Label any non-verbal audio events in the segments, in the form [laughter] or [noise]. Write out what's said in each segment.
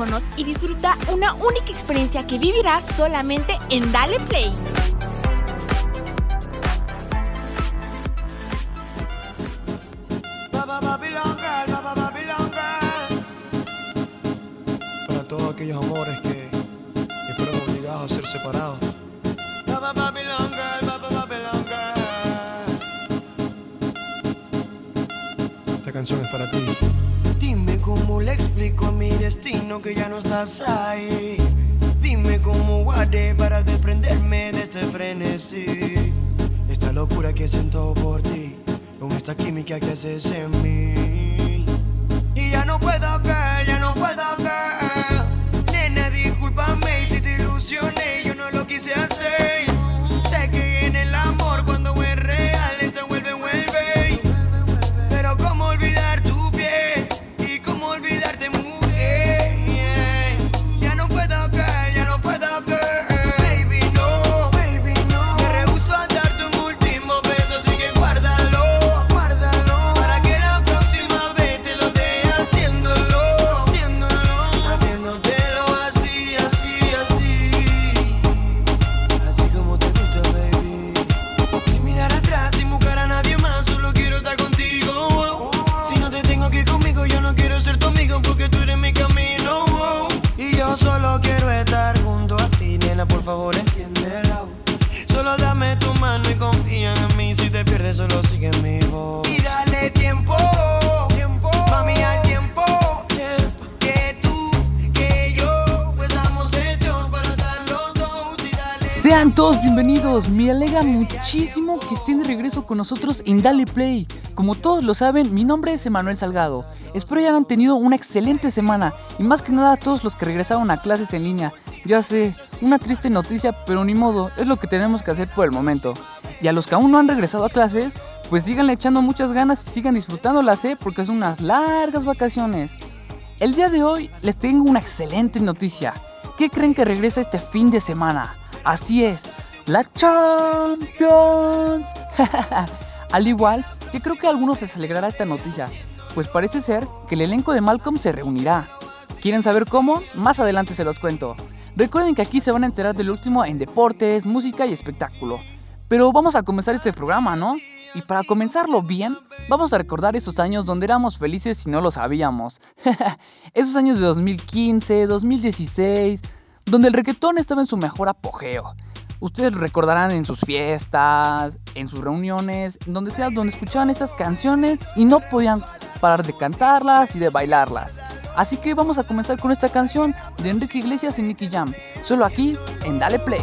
Audífonos y disfruta una única experiencia que vivirás solamente en Dale Play. Para todos aquellos amores que, que fueron obligados a ser separados. Esta canción es para ti. Cómo le explico a mi destino que ya no estás ahí. Dime cómo guardé para desprenderme de este frenesí. Esta locura que siento por ti, con esta química que haces en mí. Y ya no puedo caer, ya no puedo caer. Nena, discúlpame si te ilusioné, me alegra muchísimo que estén de regreso con nosotros en Dale Play. Como todos lo saben, mi nombre es Emanuel Salgado. Espero hayan tenido una excelente semana y más que nada a todos los que regresaron a clases en línea. Ya sé, una triste noticia, pero ni modo, es lo que tenemos que hacer por el momento. Y a los que aún no han regresado a clases, pues síganle echando muchas ganas y sigan disfrutándolas, ¿eh? Porque son unas largas vacaciones. El día de hoy les tengo una excelente noticia. ¿Qué creen que regresa este fin de semana? Así es, la Champions. [laughs] Al igual que creo que a algunos les alegrará esta noticia, pues parece ser que el elenco de Malcolm se reunirá. ¿Quieren saber cómo? Más adelante se los cuento. Recuerden que aquí se van a enterar del último en deportes, música y espectáculo. Pero vamos a comenzar este programa, ¿no? Y para comenzarlo bien, vamos a recordar esos años donde éramos felices y no lo sabíamos. [laughs] esos años de 2015, 2016, donde el reggaetón estaba en su mejor apogeo. Ustedes recordarán en sus fiestas, en sus reuniones, donde sea donde escuchaban estas canciones y no podían parar de cantarlas y de bailarlas. Así que vamos a comenzar con esta canción de Enrique Iglesias y Nicky Jam, solo aquí en Dale Play.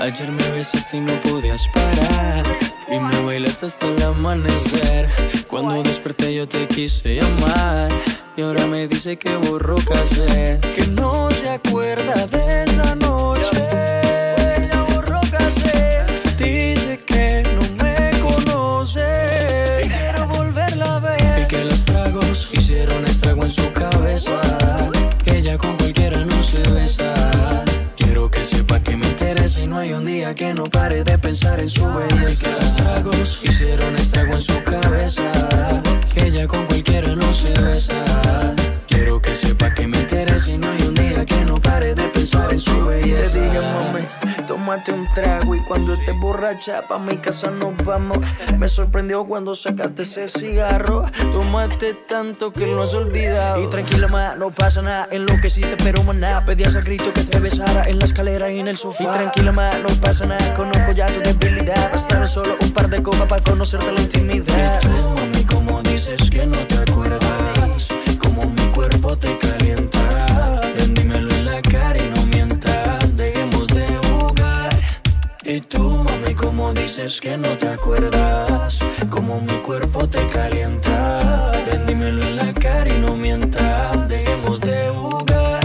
Ayer me besas y no podías parar. Y me bailaste hasta el amanecer. Cuando desperté yo te quise llamar. Y ahora me dice que borró casé Que no se acuerda de esa noche. Ya borró casé Dice que no me conoce. Y quiero volverla a ver. Y que los tragos hicieron estrago en su cabeza. Que ella con cualquiera no se besa interesa y no hay un día que no pare de pensar en su belleza. Que los tragos hicieron estrago en su cabeza. Que ella con cualquiera no se besa. Tómate un trago y cuando estés borracha pa' mi casa nos vamos. Me sorprendió cuando sacaste ese cigarro. Tomaste tanto que lo has olvidado. Y tranquila, ma, no pasa nada. Enloqueciste, pero maná. Pedías a grito que te besara en la escalera y en el sofá. Y tranquila, ma, no pasa nada. Conozco ya tu debilidad. Bastaron solo un par de copas para conocerte la intimidad. Y tú, mami, como dices que no te acuerdas, como mi cuerpo te calienta. Dices que no te acuerdas, como mi cuerpo te calienta. Ven, dímelo en la cara y no mientas, dejemos de jugar.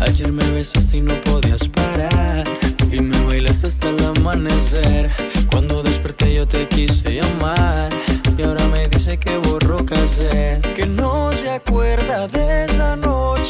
Ayer me besaste y no podías parar. Y me bailaste hasta el amanecer. Cuando desperté yo te quise llamar. Y ahora me dice que borró casé Que no se acuerda de esa noche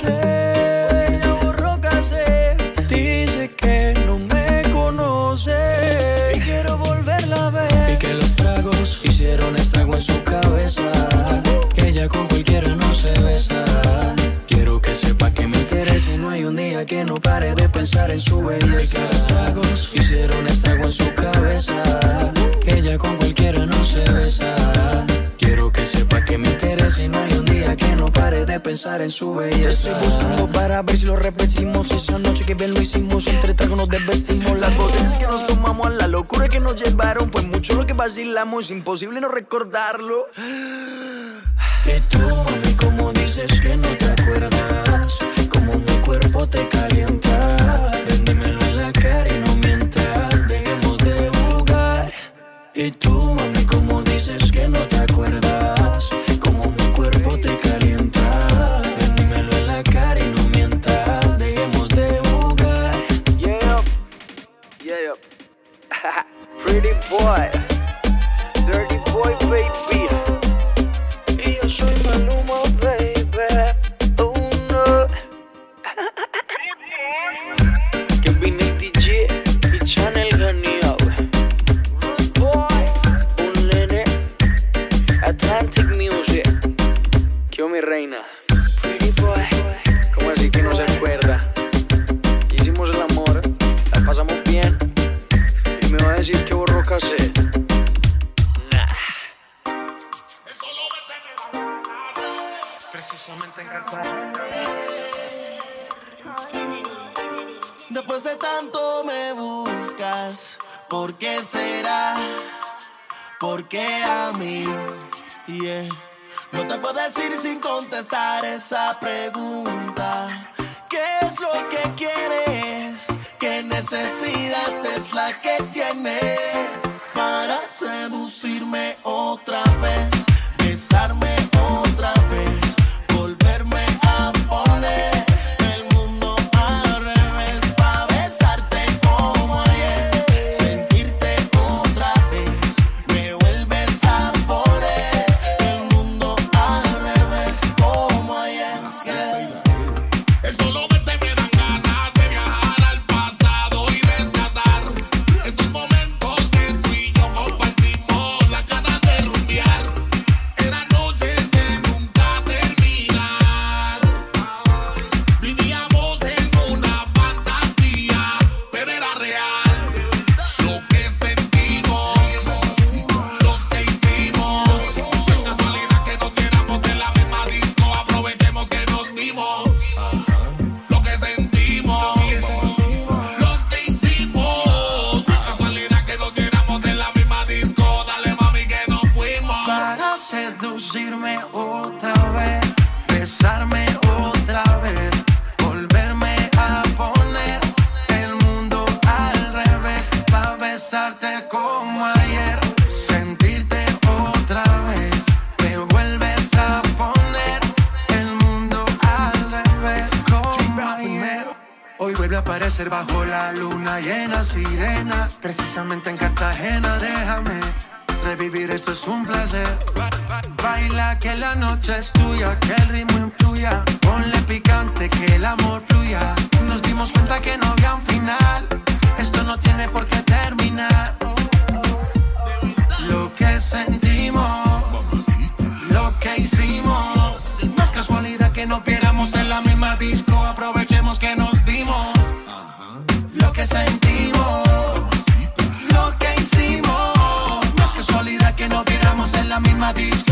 pensar en su belleza. Que los tragos hicieron estrago en su cabeza. Ella con cualquiera no se besa. Quiero que sepa que me interesa y no hay un día que no pare de pensar en su Te belleza. estoy buscando para ver si lo repetimos Esa noche que bien lo hicimos Entre tragos nos desvestimos Las botellas que nos tomamos La locura que nos llevaron Fue mucho lo que vacilamos Imposible no recordarlo Y tú, mami, como dices que no te acuerdas, como mi cuerpo te calienta. Y tú, mami, como dices tienes para seducirme otra vez? Que en la misma disco. Aprovechemos que nos dimos que sentimos, lo que hicimos. No es casualidad que nos viéramos en la misma disco.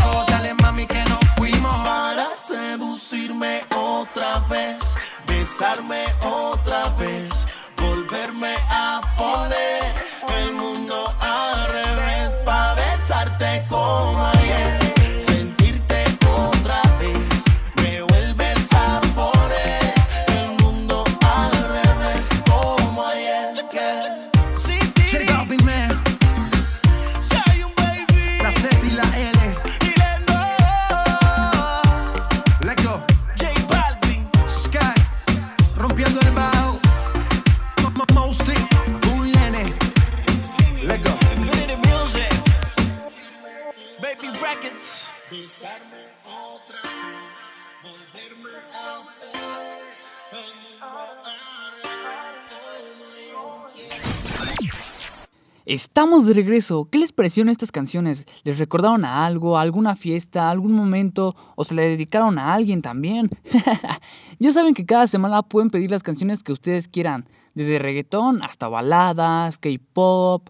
Estamos de regreso. ¿Qué les parecieron estas canciones? ¿Les recordaron a algo, a alguna fiesta, algún momento o se le dedicaron a alguien también? [laughs] ya saben que cada semana pueden pedir las canciones que ustedes quieran, desde reggaetón hasta baladas, K-pop,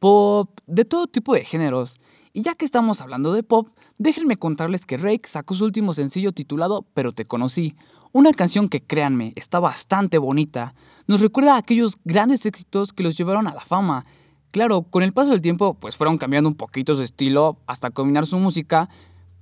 pop, de todo tipo de géneros. Y ya que estamos hablando de pop, déjenme contarles que Rake sacó su último sencillo titulado Pero te conocí, una canción que créanme, está bastante bonita. Nos recuerda a aquellos grandes éxitos que los llevaron a la fama Claro, con el paso del tiempo, pues fueron cambiando un poquito su estilo hasta combinar su música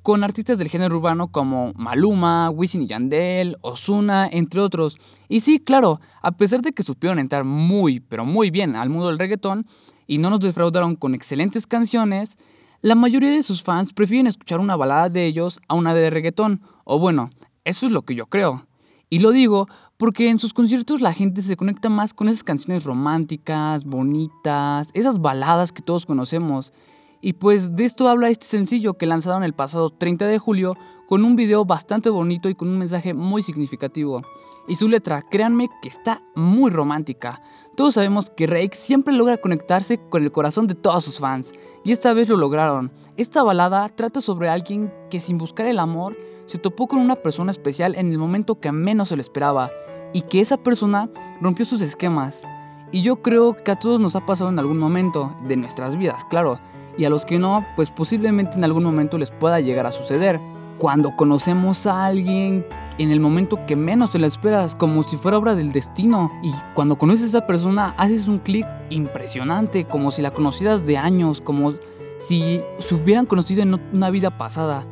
con artistas del género urbano como Maluma, Wisin y Yandel, Ozuna, entre otros. Y sí, claro, a pesar de que supieron entrar muy, pero muy bien al mundo del reggaetón y no nos defraudaron con excelentes canciones, la mayoría de sus fans prefieren escuchar una balada de ellos a una de reggaetón, o bueno, eso es lo que yo creo. Y lo digo porque en sus conciertos la gente se conecta más con esas canciones románticas, bonitas, esas baladas que todos conocemos. Y pues de esto habla este sencillo que lanzaron el pasado 30 de julio con un video bastante bonito y con un mensaje muy significativo. Y su letra, créanme que está muy romántica. Todos sabemos que Rake siempre logra conectarse con el corazón de todos sus fans, y esta vez lo lograron. Esta balada trata sobre alguien que sin buscar el amor se topó con una persona especial en el momento que menos se lo esperaba y que esa persona rompió sus esquemas. Y yo creo que a todos nos ha pasado en algún momento de nuestras vidas, claro, y a los que no, pues posiblemente en algún momento les pueda llegar a suceder. cuando conocemos a alguien en el momento que menos te lo esperas, como si fuera obra del destino. Y cuando conoces a esa persona, haces un clic impresionante, como si la conocieras de años, como si se hubieran conocido en una vida pasada.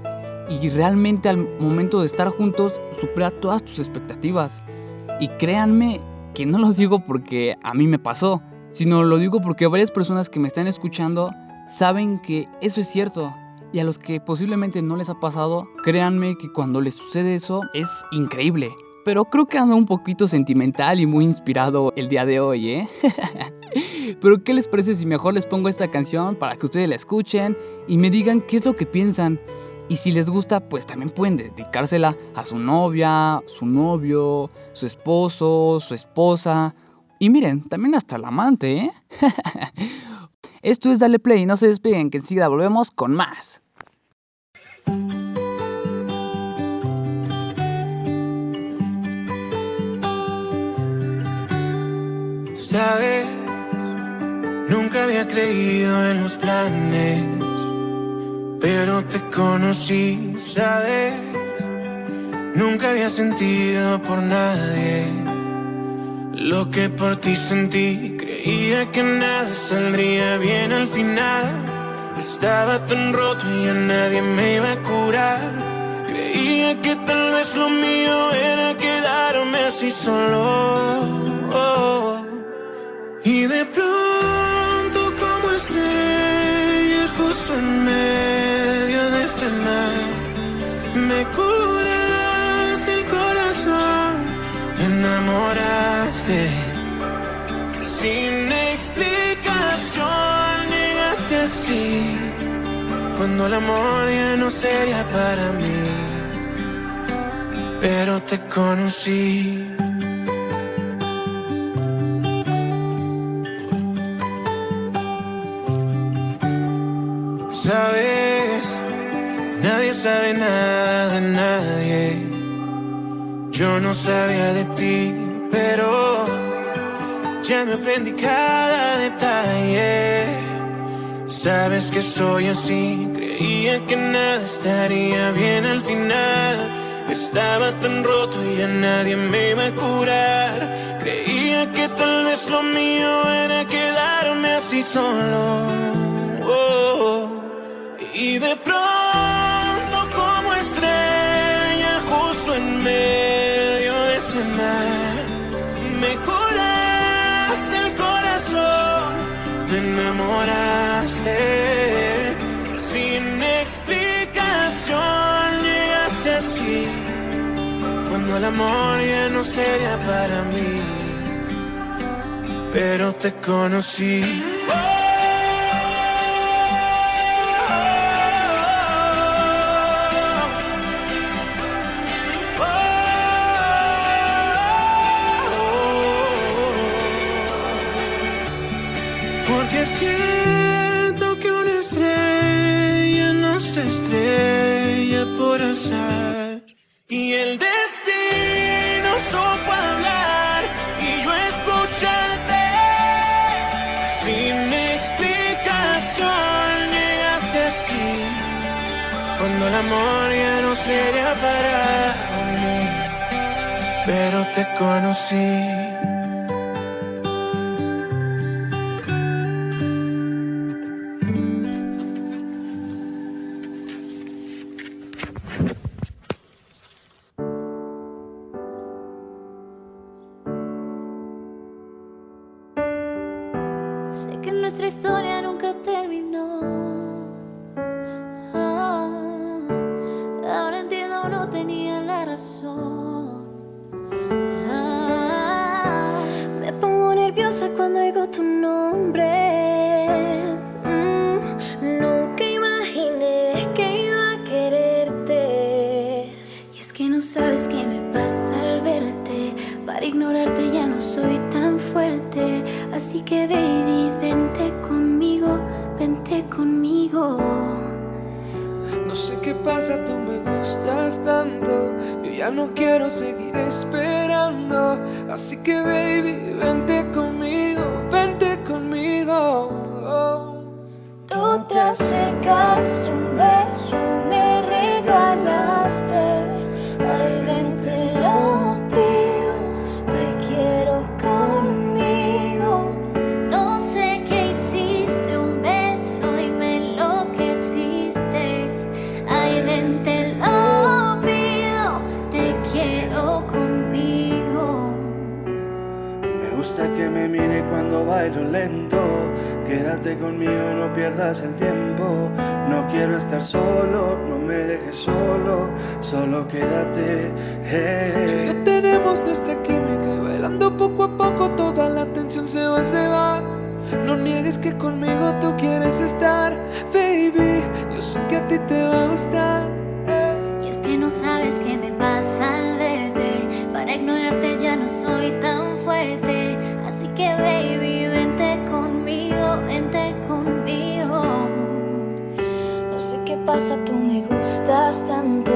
Y realmente al momento de estar juntos, supera todas tus expectativas. Y créanme que no lo digo porque a mí me pasó, sino lo digo porque varias personas que me están escuchando saben que eso es cierto. Y a los que posiblemente no les ha pasado, créanme que cuando les sucede eso es increíble. Pero creo que ando un poquito sentimental y muy inspirado el día de hoy, ¿eh? [laughs] Pero ¿qué les parece si mejor les pongo esta canción para que ustedes la escuchen y me digan qué es lo que piensan? Y si les gusta, pues también pueden dedicársela a su novia, su novio, su esposo, su esposa. Y miren, también hasta el amante, ¿eh? [laughs] Esto es Dale Play, no se despeguen, que enseguida volvemos con más. Sabes, nunca había creído en los planes, pero te conocí, sabes, nunca había sentido por nadie lo que por ti sentí, creía que nada saldría bien al final. Estaba tan roto y a nadie me iba a curar. Creía que tal vez lo mío era quedarme así solo. Y de pronto como estrella justo enamoraste. Sin explicación llegaste así, cuando el amor ya no sería para mí, pero te conocí. Sabes, nadie sabe nada de nadie. Yo no sabía de ti, pero ya me aprendí cada detalle. Sabes que soy así, creía que nada estaría bien al final. Estaba tan roto y ya nadie me iba a curar. Creía que tal vez lo mío era quedarme así solo. Oh. Y de pronto Sin explicación llegaste así, cuando el amor ya no sería para mí, pero te conocí. Porque siento que una estrella no se estrella por azar. Y el destino supo hablar y yo escucharte. Sin explicación llegaste así. Cuando el amor ya no sería para mí. Pero te conocí. Quédate conmigo, no pierdas el tiempo. No quiero estar solo, no me dejes solo, solo quédate. Tú y yo tenemos nuestra química, bailando poco a poco toda la tensión se va, se va. No niegues que conmigo tú quieres estar, baby. Yo sé que a ti te va a gustar. Y es que no sabes qué me pasa al verte. Para ignorarte ya no soy tan pasa, tú me gustas tanto.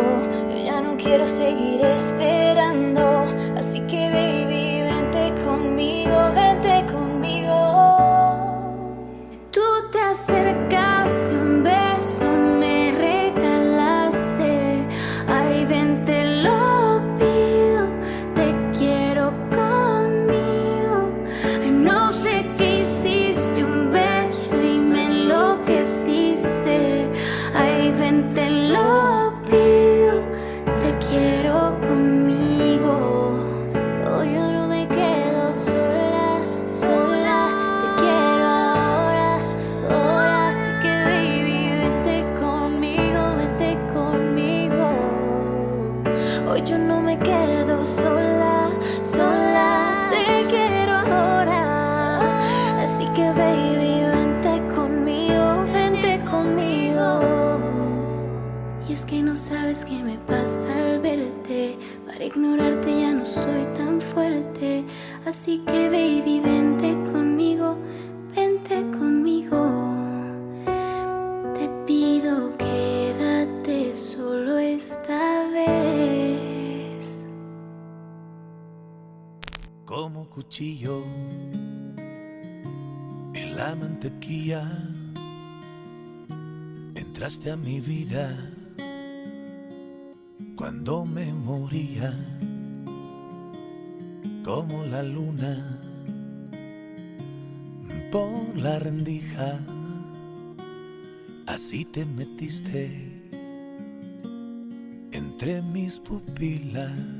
Yo ya no quiero seguir esperando. Así que, Yo no me quedo sola, sola, te quiero ahora. Así que baby, vente conmigo, vente conmigo. Y es que no sabes qué me pasa al verte. Para ignorarte ya no soy tan fuerte. Así que baby, vente cuchillo en la mantequilla. Entraste a mi vida cuando me moría, como la luna por la rendija. Así te metiste entre mis pupilas.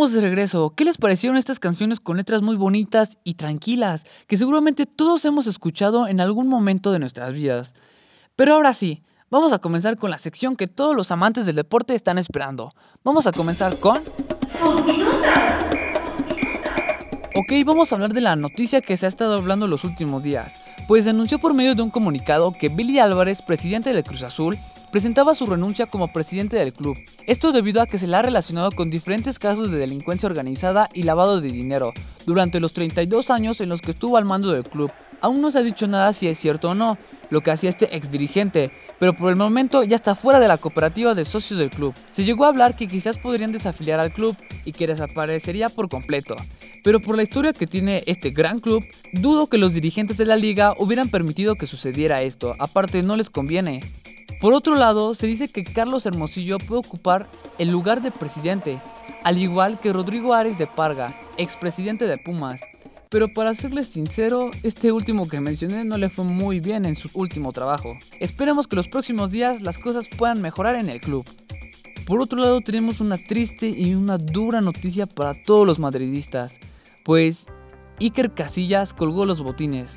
estamos de regreso. ¿Qué les parecieron estas canciones con letras muy bonitas y tranquilas que seguramente todos hemos escuchado en algún momento de nuestras vidas? Pero ahora sí, vamos a comenzar con la sección que todos los amantes del deporte están esperando. Vamos a comenzar con... Ok, vamos a hablar de la noticia que se ha estado hablando los últimos días, pues anunció por medio de un comunicado que Billy Álvarez, presidente del Cruz Azul, presentaba su renuncia como presidente del club. Esto debido a que se le ha relacionado con diferentes casos de delincuencia organizada y lavado de dinero durante los 32 años en los que estuvo al mando del club. Aún no se ha dicho nada si es cierto o no, lo que hacía este ex dirigente, pero por el momento ya está fuera de la cooperativa de socios del club. Se llegó a hablar que quizás podrían desafiliar al club y que desaparecería por completo. Pero por la historia que tiene este gran club, dudo que los dirigentes de la liga hubieran permitido que sucediera esto, aparte no les conviene. Por otro lado, se dice que Carlos Hermosillo puede ocupar el lugar de presidente, al igual que Rodrigo Ares de Parga, expresidente de Pumas. Pero para serles sincero, este último que mencioné no le fue muy bien en su último trabajo. Esperemos que los próximos días las cosas puedan mejorar en el club. Por otro lado, tenemos una triste y una dura noticia para todos los madridistas, pues Iker Casillas colgó los botines.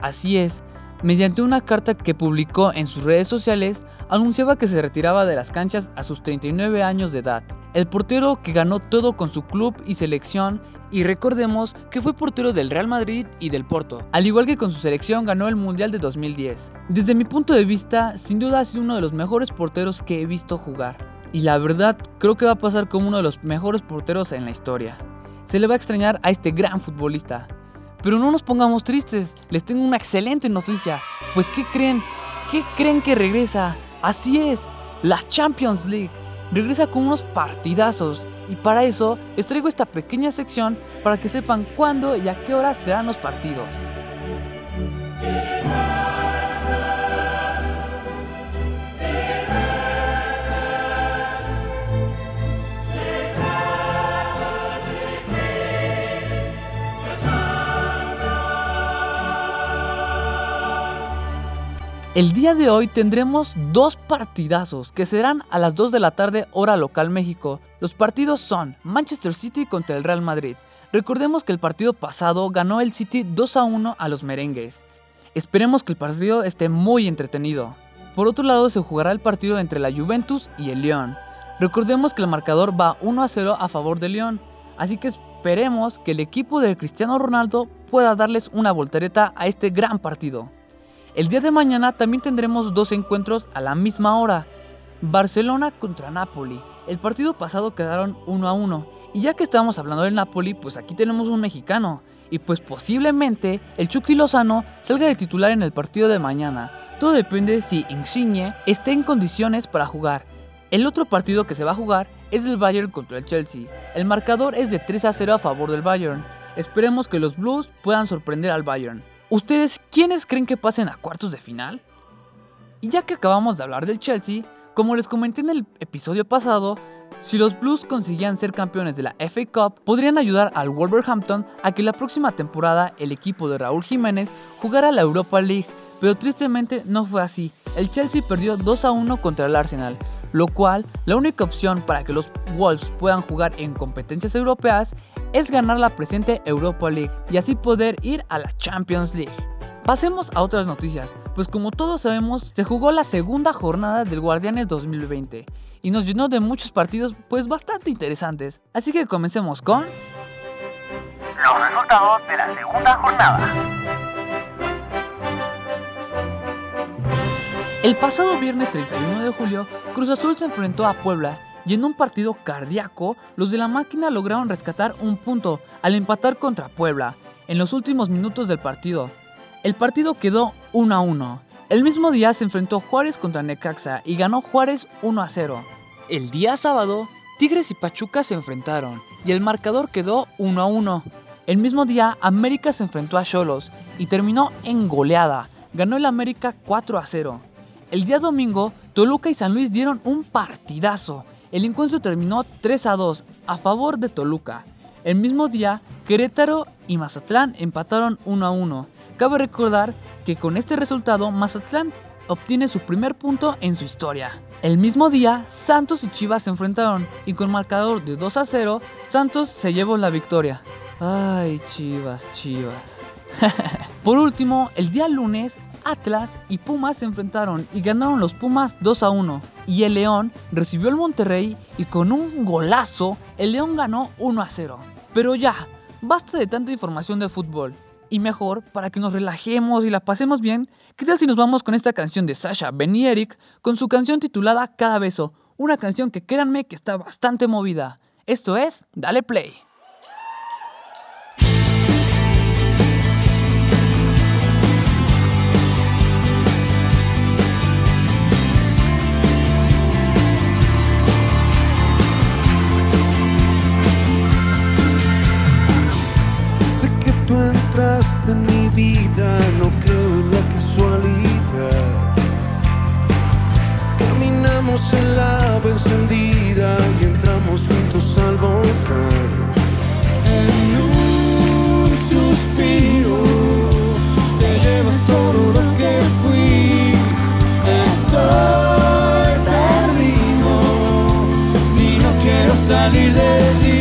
Así es, mediante una carta que publicó en sus redes sociales, anunciaba que se retiraba de las canchas a sus 39 años de edad. El portero que ganó todo con su club y selección, y recordemos que fue portero del Real Madrid y del Porto, al igual que con su selección ganó el Mundial de 2010. Desde mi punto de vista, sin duda ha sido uno de los mejores porteros que he visto jugar, y la verdad creo que va a pasar como uno de los mejores porteros en la historia. Se le va a extrañar a este gran futbolista. Pero no nos pongamos tristes, les tengo una excelente noticia. Pues ¿qué creen? ¿Qué creen que regresa? Así es, la Champions League. Regresa con unos partidazos y para eso les traigo esta pequeña sección para que sepan cuándo y a qué hora serán los partidos. El día de hoy tendremos dos partidazos que serán a las 2 de la tarde hora local México. Los partidos son Manchester City contra el Real Madrid. Recordemos que el partido pasado ganó el City 2 a 1 a los merengues. Esperemos que el partido esté muy entretenido. Por otro lado se jugará el partido entre la Juventus y el León. Recordemos que el marcador va 1 a 0 a favor del León, así que esperemos que el equipo de Cristiano Ronaldo pueda darles una voltereta a este gran partido. El día de mañana también tendremos dos encuentros a la misma hora. Barcelona contra Napoli. El partido pasado quedaron 1 a 1. Y ya que estamos hablando del Napoli, pues aquí tenemos un mexicano. Y pues posiblemente el Chucky Lozano salga de titular en el partido de mañana. Todo depende si Insigne esté en condiciones para jugar. El otro partido que se va a jugar es el Bayern contra el Chelsea. El marcador es de 3 a 0 a favor del Bayern. Esperemos que los Blues puedan sorprender al Bayern. ¿Ustedes quiénes creen que pasen a cuartos de final? Y ya que acabamos de hablar del Chelsea, como les comenté en el episodio pasado, si los Blues conseguían ser campeones de la FA Cup, podrían ayudar al Wolverhampton a que la próxima temporada el equipo de Raúl Jiménez jugara la Europa League, pero tristemente no fue así. El Chelsea perdió 2 a 1 contra el Arsenal, lo cual la única opción para que los Wolves puedan jugar en competencias europeas es ganar la presente Europa League y así poder ir a la Champions League. Pasemos a otras noticias, pues como todos sabemos, se jugó la segunda jornada del Guardianes 2020 y nos llenó de muchos partidos pues bastante interesantes. Así que comencemos con... Los resultados de la segunda jornada. El pasado viernes 31 de julio, Cruz Azul se enfrentó a Puebla y en un partido cardíaco, los de la máquina lograron rescatar un punto al empatar contra Puebla en los últimos minutos del partido. El partido quedó 1 a 1. El mismo día se enfrentó Juárez contra Necaxa y ganó Juárez 1 a 0. El día sábado, Tigres y Pachuca se enfrentaron y el marcador quedó 1 a 1. El mismo día, América se enfrentó a Cholos y terminó en goleada. Ganó el América 4 a 0. El día domingo, Toluca y San Luis dieron un partidazo. El encuentro terminó 3 a 2 a favor de Toluca. El mismo día, Querétaro y Mazatlán empataron 1 a 1. Cabe recordar que con este resultado Mazatlán obtiene su primer punto en su historia. El mismo día, Santos y Chivas se enfrentaron y con marcador de 2 a 0, Santos se llevó la victoria. Ay, Chivas, Chivas. [laughs] Por último, el día lunes, Atlas y Pumas se enfrentaron y ganaron los Pumas 2 a 1. Y el León recibió al Monterrey y con un golazo, el León ganó 1 a 0. Pero ya, basta de tanta información de fútbol. Y mejor, para que nos relajemos y la pasemos bien, ¿qué tal si nos vamos con esta canción de Sasha, Ben y Eric con su canción titulada Cada beso? Una canción que créanme que está bastante movida. Esto es Dale Play. Entraste en mi vida, no creo en la casualidad. Caminamos en la encendida y entramos juntos al volcán. En un suspiro te llevas todo lo que fui. Estoy perdido y no quiero salir de ti.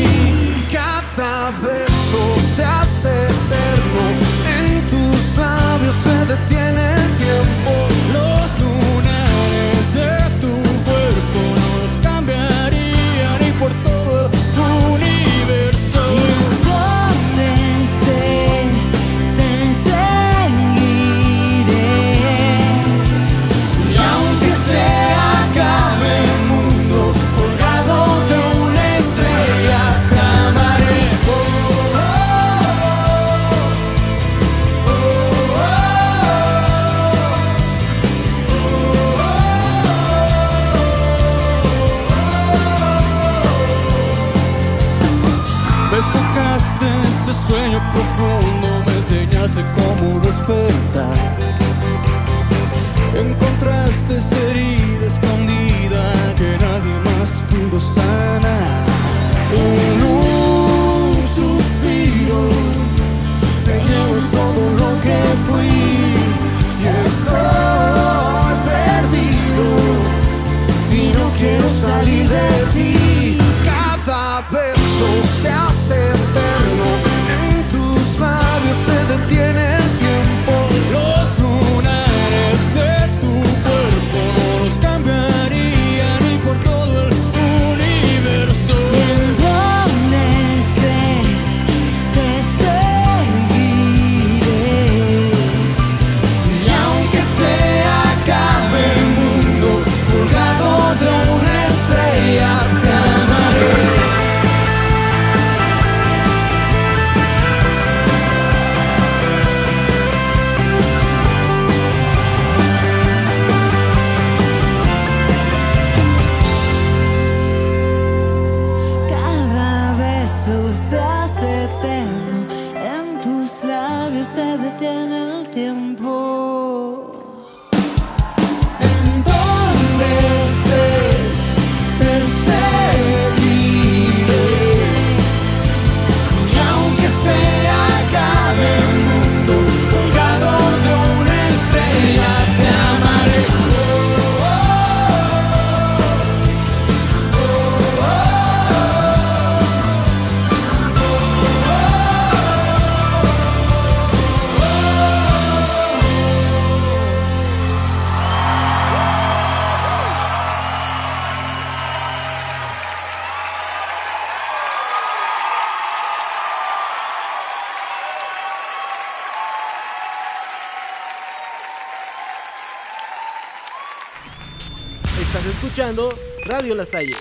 Radio La Salle.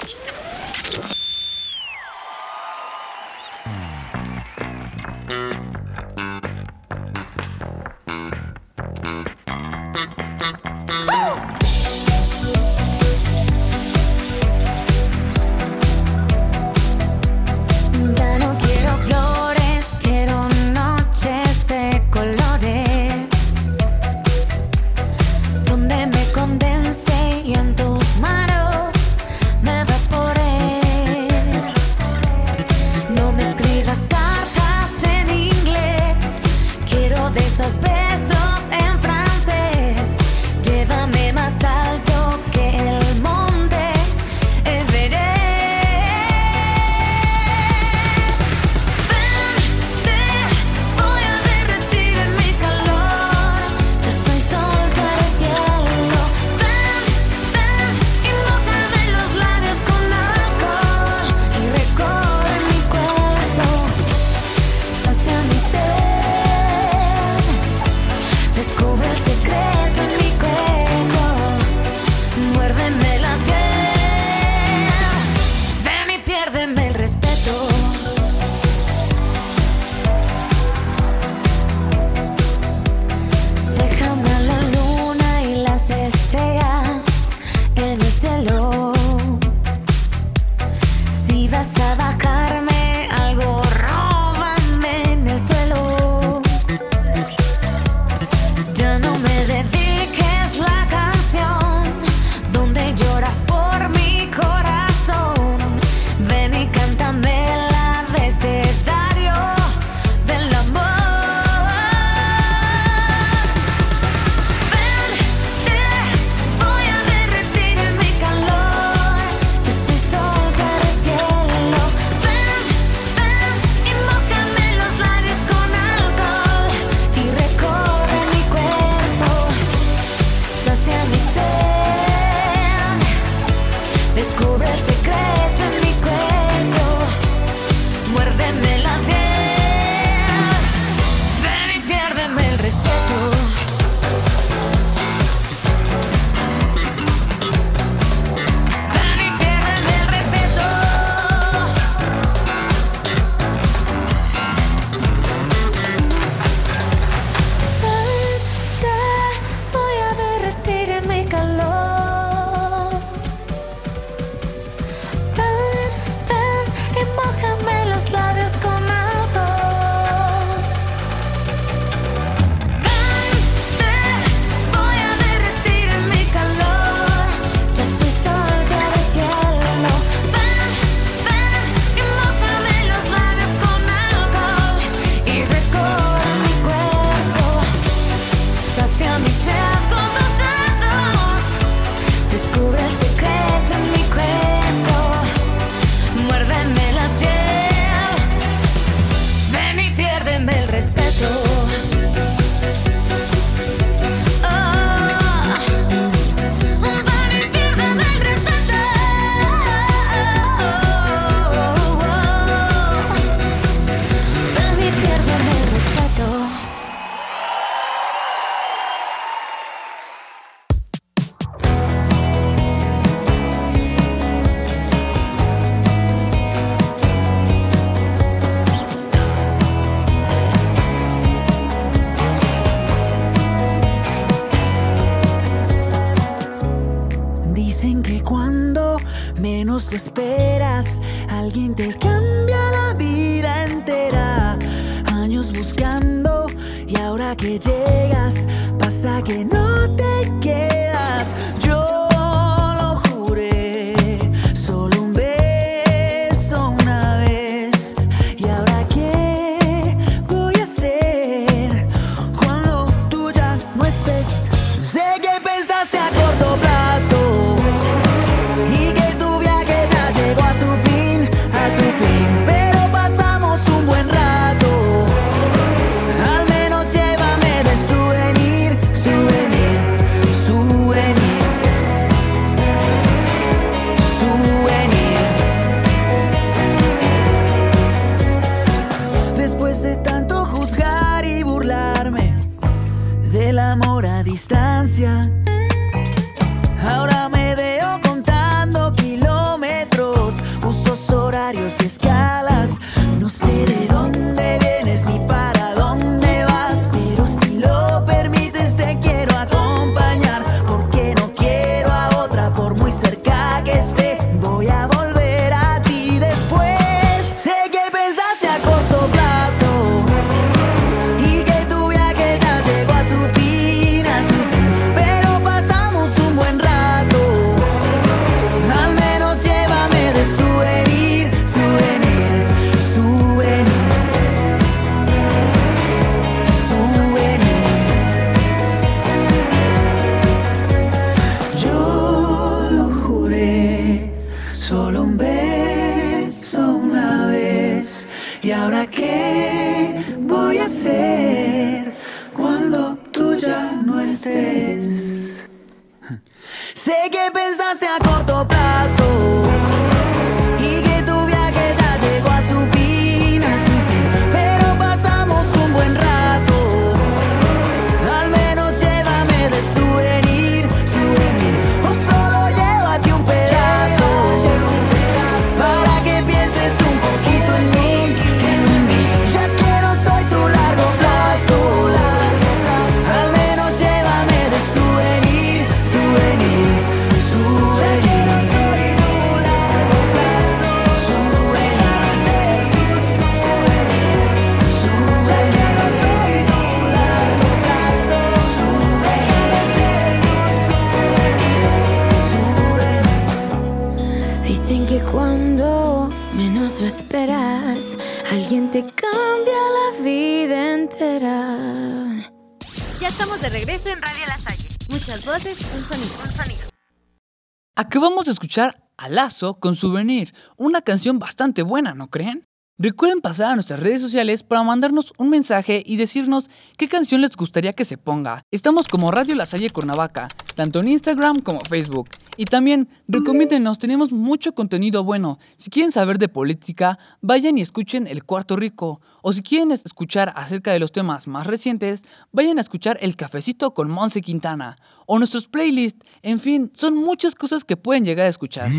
Acabamos de escuchar a Lazo con Souvenir, una canción bastante buena, ¿no creen? Recuerden pasar a nuestras redes sociales para mandarnos un mensaje y decirnos qué canción les gustaría que se ponga. Estamos como Radio La Salle Cuernavaca, tanto en Instagram como Facebook. Y también recomiéndenos, tenemos mucho contenido bueno. Si quieren saber de política, vayan y escuchen El Cuarto Rico. O si quieren escuchar acerca de los temas más recientes, vayan a escuchar El Cafecito con Monse Quintana. O nuestros playlists. En fin, son muchas cosas que pueden llegar a escuchar.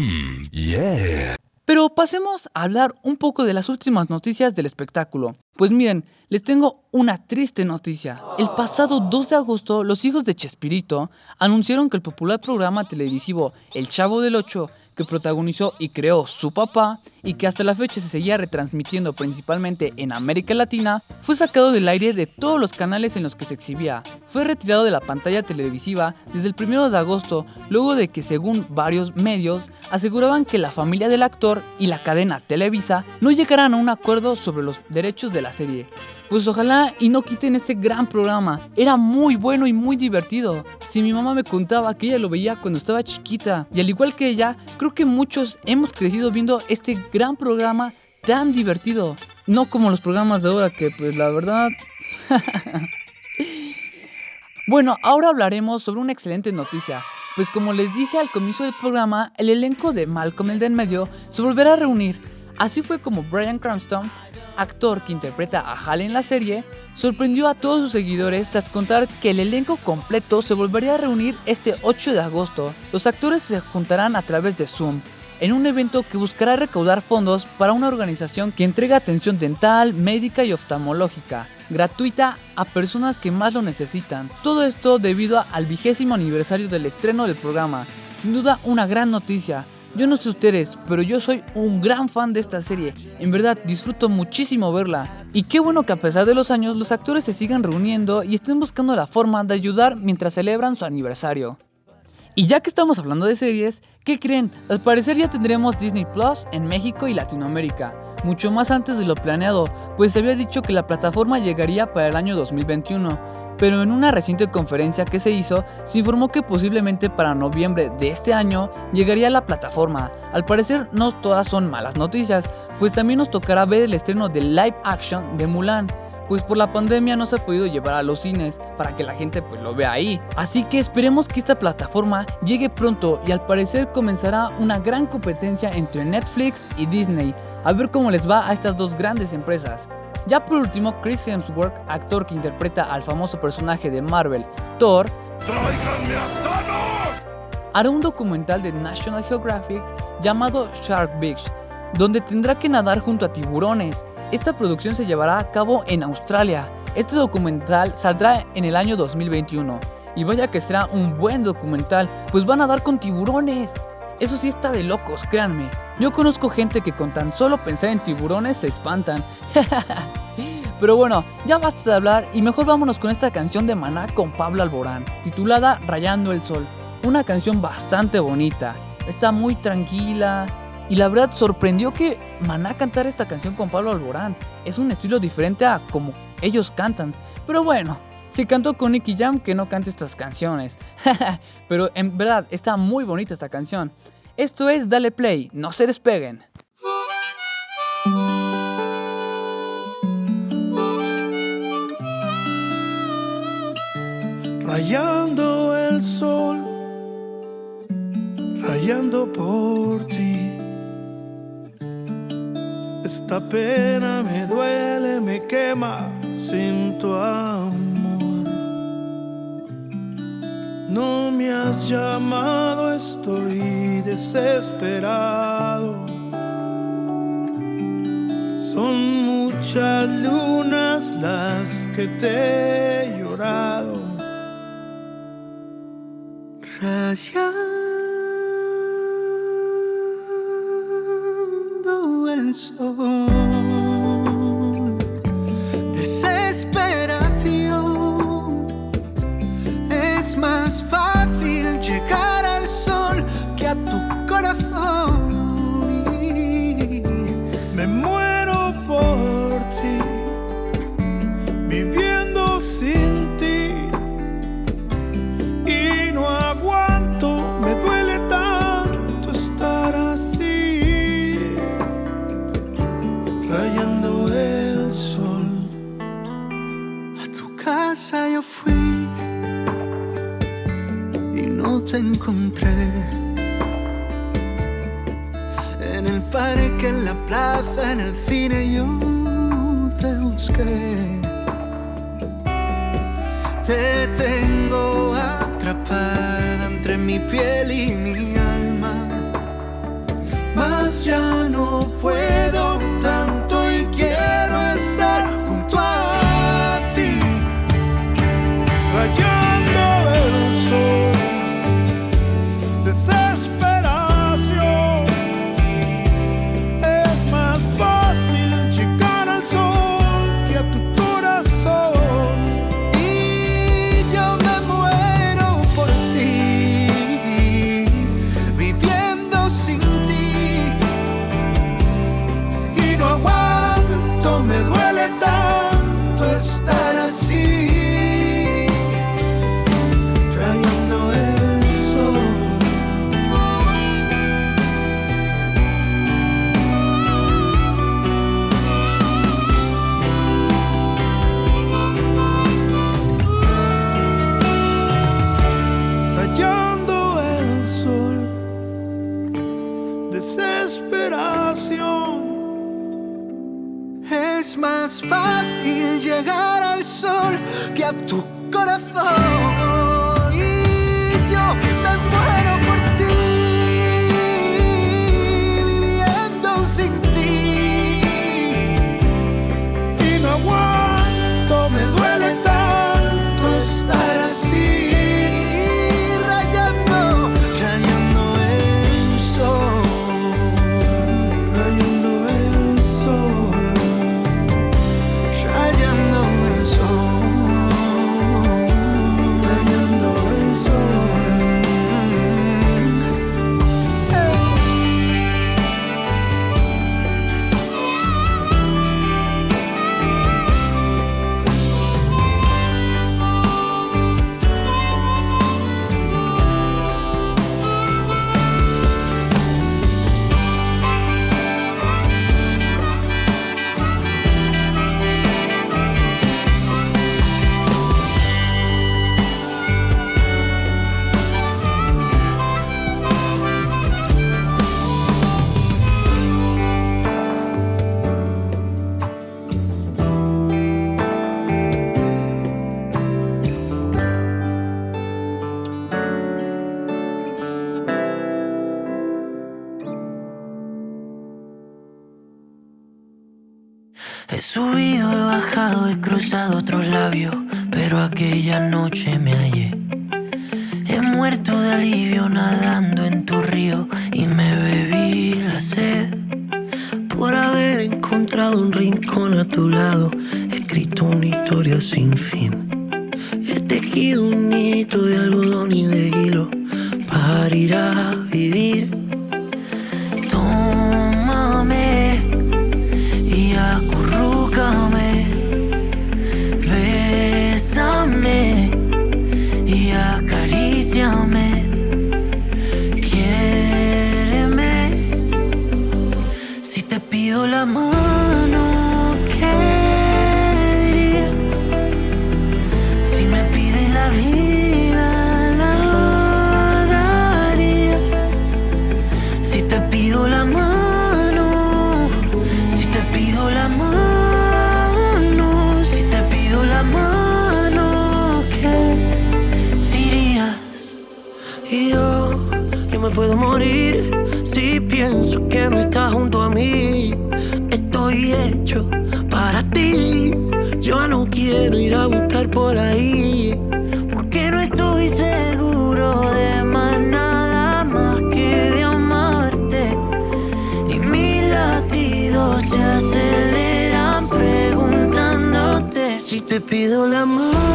Yeah. Pero pasemos a hablar un poco de las últimas noticias del espectáculo. Pues miren, les tengo una triste noticia. El pasado 2 de agosto, los hijos de Chespirito anunciaron que el popular programa televisivo El Chavo del Ocho, que protagonizó y creó su papá, y que hasta la fecha se seguía retransmitiendo principalmente en América Latina, fue sacado del aire de todos los canales en los que se exhibía. Fue retirado de la pantalla televisiva desde el 1 de agosto, luego de que según varios medios aseguraban que la familia del actor y la cadena Televisa no llegaran a un acuerdo sobre los derechos de la serie. Pues ojalá y no quiten este gran programa. Era muy bueno y muy divertido. Si mi mamá me contaba que ella lo veía cuando estaba chiquita, y al igual que ella, creo que muchos hemos crecido viendo este gran programa tan divertido. No como los programas de ahora que pues la verdad... [laughs] bueno, ahora hablaremos sobre una excelente noticia. Pues como les dije al comienzo del programa, el elenco de Malcolm el de en medio se volverá a reunir. Así fue como Brian Cranston, actor que interpreta a Hal en la serie, sorprendió a todos sus seguidores tras contar que el elenco completo se volvería a reunir este 8 de agosto. Los actores se juntarán a través de Zoom, en un evento que buscará recaudar fondos para una organización que entrega atención dental, médica y oftalmológica, gratuita a personas que más lo necesitan. Todo esto debido al vigésimo aniversario del estreno del programa. Sin duda una gran noticia. Yo no sé ustedes, pero yo soy un gran fan de esta serie. En verdad, disfruto muchísimo verla. Y qué bueno que a pesar de los años los actores se sigan reuniendo y estén buscando la forma de ayudar mientras celebran su aniversario. Y ya que estamos hablando de series, ¿qué creen? Al parecer ya tendremos Disney Plus en México y Latinoamérica, mucho más antes de lo planeado, pues se había dicho que la plataforma llegaría para el año 2021 pero en una reciente conferencia que se hizo se informó que posiblemente para noviembre de este año llegaría a la plataforma. Al parecer no todas son malas noticias, pues también nos tocará ver el estreno de live action de Mulan pues por la pandemia no se ha podido llevar a los cines para que la gente pues lo vea ahí. Así que esperemos que esta plataforma llegue pronto y al parecer comenzará una gran competencia entre Netflix y Disney, a ver cómo les va a estas dos grandes empresas. Ya por último, Chris Hemsworth, actor que interpreta al famoso personaje de Marvel, Thor, hará un documental de National Geographic llamado Shark Beach, donde tendrá que nadar junto a tiburones. Esta producción se llevará a cabo en Australia. Este documental saldrá en el año 2021. Y vaya que será un buen documental, pues van a nadar con tiburones. Eso sí está de locos, créanme. Yo conozco gente que con tan solo pensar en tiburones se espantan. [laughs] Pero bueno, ya basta de hablar y mejor vámonos con esta canción de Maná con Pablo Alborán, titulada Rayando el Sol. Una canción bastante bonita, está muy tranquila y la verdad sorprendió que Maná cantara esta canción con Pablo Alborán. Es un estilo diferente a como ellos cantan. Pero bueno, si cantó con Nicky Jam, que no cante estas canciones. [laughs] Pero en verdad está muy bonita esta canción. Esto es Dale Play, no se despeguen. Rayando el sol, rayando por ti. Esta pena desesperado. Son muchas lunas las que te otros labios, si te pido la mano.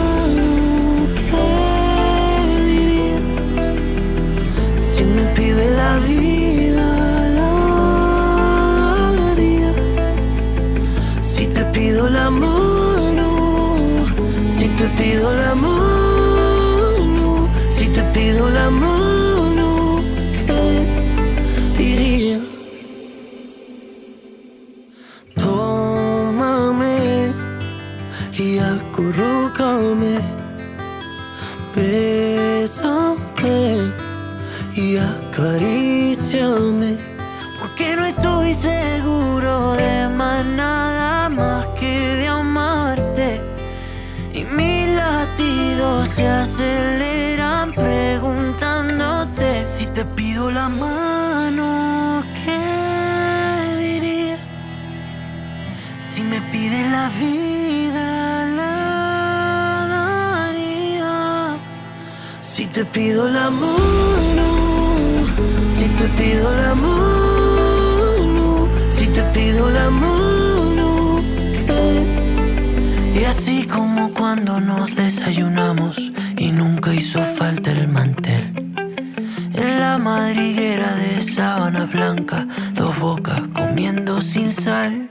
Pido la mano, si te pido la mano, si te pido la mano, ¿qué? Y así como cuando nos desayunamos y nunca hizo falta el mantel. En la madriguera de sábana blanca, dos bocas comiendo sin sal.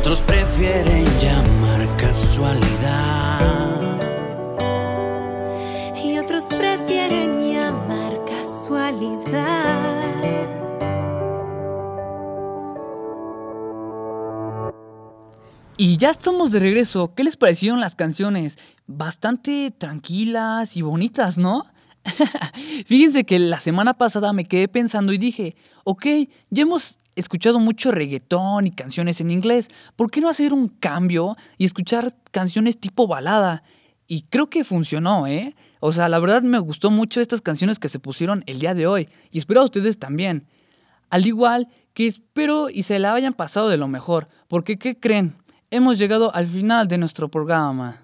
otros prefieren llamar casualidad. Y otros prefieren llamar casualidad. Y ya estamos de regreso. ¿Qué les parecieron las canciones? Bastante tranquilas y bonitas, ¿no? [laughs] Fíjense que la semana pasada me quedé pensando y dije, ok, ya hemos escuchado mucho reggaetón y canciones en inglés, ¿por qué no hacer un cambio y escuchar canciones tipo balada? Y creo que funcionó, ¿eh? O sea, la verdad me gustó mucho estas canciones que se pusieron el día de hoy y espero a ustedes también. Al igual que espero y se la hayan pasado de lo mejor, porque ¿qué creen? Hemos llegado al final de nuestro programa.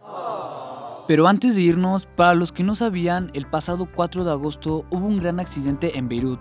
Pero antes de irnos, para los que no sabían, el pasado 4 de agosto hubo un gran accidente en Beirut,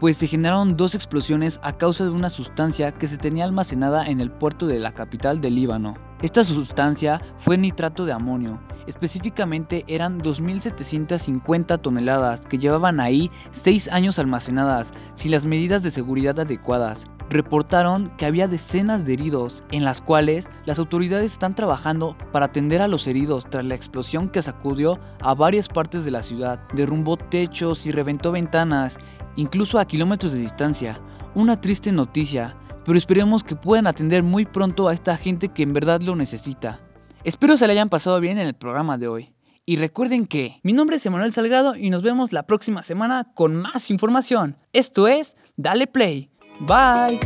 pues se generaron dos explosiones a causa de una sustancia que se tenía almacenada en el puerto de la capital del Líbano. Esta sustancia fue nitrato de amonio, específicamente eran 2.750 toneladas que llevaban ahí 6 años almacenadas sin las medidas de seguridad adecuadas. Reportaron que había decenas de heridos, en las cuales las autoridades están trabajando para atender a los heridos tras la explosión que sacudió a varias partes de la ciudad, derrumbó techos y reventó ventanas, incluso a kilómetros de distancia. Una triste noticia, pero esperemos que puedan atender muy pronto a esta gente que en verdad lo necesita. Espero se le hayan pasado bien en el programa de hoy. Y recuerden que mi nombre es Emanuel Salgado y nos vemos la próxima semana con más información. Esto es Dale Play. Bye.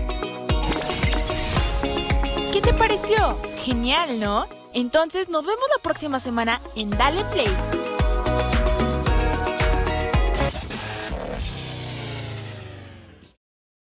¿Qué te pareció? Genial, ¿no? Entonces nos vemos la próxima semana en Dale Play.